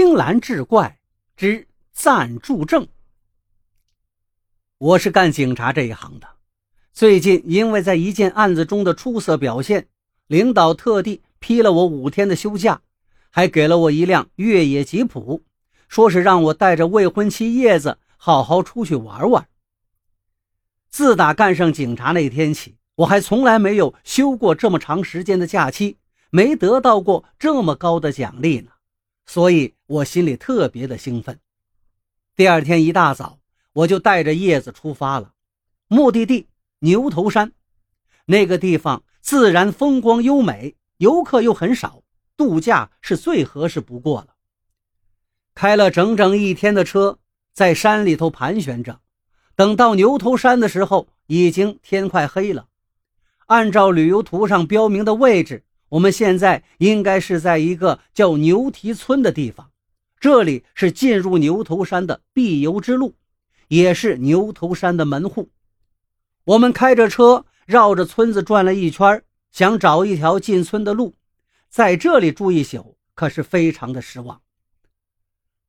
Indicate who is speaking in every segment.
Speaker 1: 青蓝志怪之暂住证。我是干警察这一行的，最近因为在一件案子中的出色表现，领导特地批了我五天的休假，还给了我一辆越野吉普，说是让我带着未婚妻叶子好好出去玩玩。自打干上警察那天起，我还从来没有休过这么长时间的假期，没得到过这么高的奖励呢。所以我心里特别的兴奋。第二天一大早，我就带着叶子出发了，目的地牛头山。那个地方自然风光优美，游客又很少，度假是最合适不过了。开了整整一天的车，在山里头盘旋着。等到牛头山的时候，已经天快黑了。按照旅游图上标明的位置。我们现在应该是在一个叫牛蹄村的地方，这里是进入牛头山的必由之路，也是牛头山的门户。我们开着车绕着村子转了一圈，想找一条进村的路，在这里住一宿，可是非常的失望。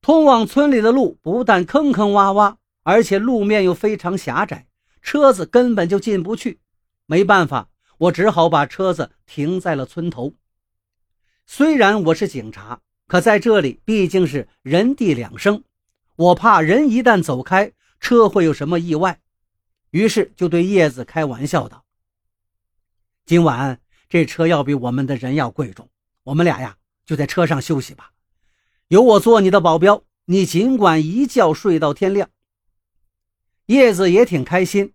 Speaker 1: 通往村里的路不但坑坑洼洼，而且路面又非常狭窄，车子根本就进不去。没办法。我只好把车子停在了村头。虽然我是警察，可在这里毕竟是人地两生，我怕人一旦走开，车会有什么意外，于是就对叶子开玩笑道：“今晚这车要比我们的人要贵重，我们俩呀就在车上休息吧，有我做你的保镖，你尽管一觉睡到天亮。”叶子也挺开心，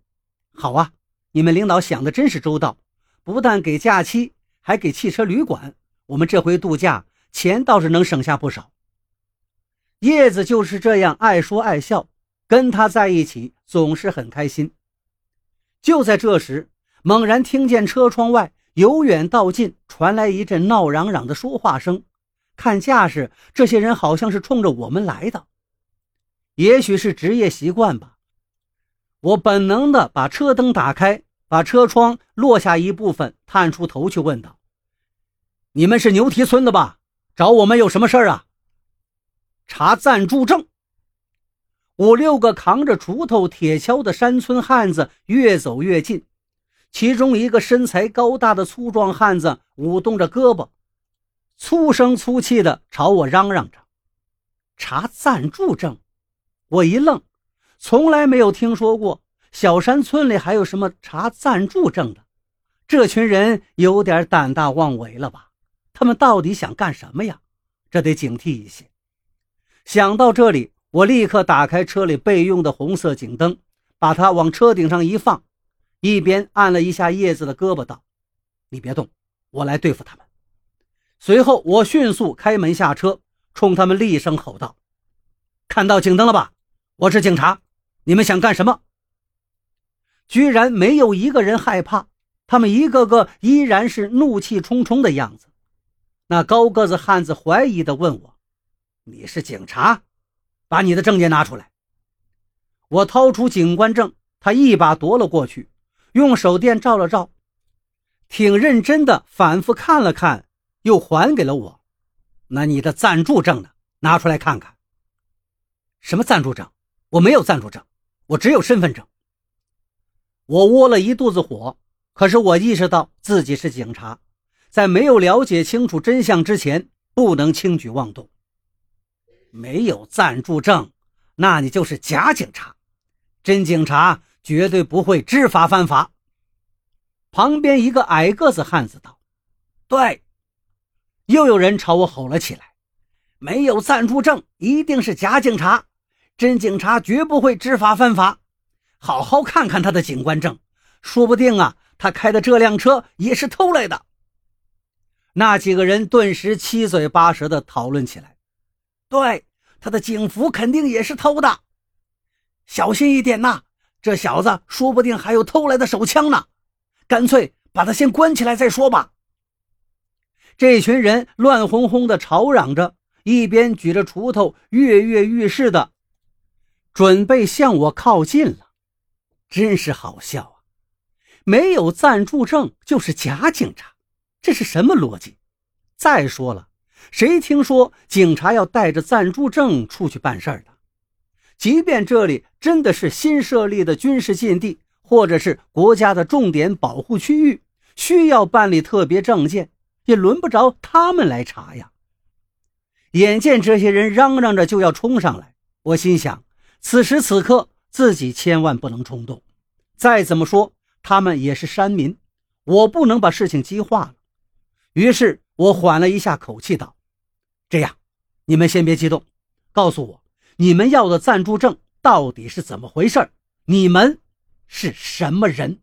Speaker 1: 好啊，你们领导想的真是周到。不但给假期，还给汽车旅馆。我们这回度假钱倒是能省下不少。叶子就是这样爱说爱笑，跟他在一起总是很开心。就在这时，猛然听见车窗外由远到近传来一阵闹嚷嚷的说话声，看架势，这些人好像是冲着我们来的。也许是职业习惯吧，我本能的把车灯打开。把车窗落下一部分，探出头去问道：“你们是牛蹄村的吧？找我们有什么事儿啊？”查暂住证。五六个扛着锄头、铁锹的山村汉子越走越近，其中一个身材高大的粗壮汉子舞动着胳膊，粗声粗气地朝我嚷嚷着：“查暂住证！”我一愣，从来没有听说过。小山村里还有什么查暂住证的？这群人有点胆大妄为了吧？他们到底想干什么呀？这得警惕一些。想到这里，我立刻打开车里备用的红色警灯，把它往车顶上一放，一边按了一下叶子的胳膊，道：“你别动，我来对付他们。”随后，我迅速开门下车，冲他们厉声吼道：“看到警灯了吧？我是警察，你们想干什么？”居然没有一个人害怕，他们一个个依然是怒气冲冲的样子。那高个子汉子怀疑地问我：“你是警察？把你的证件拿出来。”我掏出警官证，他一把夺了过去，用手电照了照，挺认真的反复看了看，又还给了我。那你的暂住证呢？拿出来看看。什么暂住证？我没有暂住证，我只有身份证。我窝了一肚子火，可是我意识到自己是警察，在没有了解清楚真相之前，不能轻举妄动。没有暂住证，那你就是假警察。真警察绝对不会知法犯法。旁边一个矮个子汉子道：“对。”又有人朝我吼了起来：“没有暂住证，一定是假警察。真警察绝不会知法犯法。”好好看看他的警官证，说不定啊，他开的这辆车也是偷来的。那几个人顿时七嘴八舌的讨论起来。对，他的警服肯定也是偷的，小心一点呐！这小子说不定还有偷来的手枪呢，干脆把他先关起来再说吧。这群人乱哄哄的吵嚷着，一边举着锄头跃跃欲试的，准备向我靠近了。真是好笑啊！没有暂住证就是假警察，这是什么逻辑？再说了，谁听说警察要带着暂住证出去办事儿的？即便这里真的是新设立的军事禁地，或者是国家的重点保护区域，需要办理特别证件，也轮不着他们来查呀。眼见这些人嚷嚷着就要冲上来，我心想，此时此刻自己千万不能冲动。再怎么说，他们也是山民，我不能把事情激化了。于是我缓了一下口气，道：“这样，你们先别激动，告诉我。”你们要的暂住证到底是怎么回事？你们是什么人？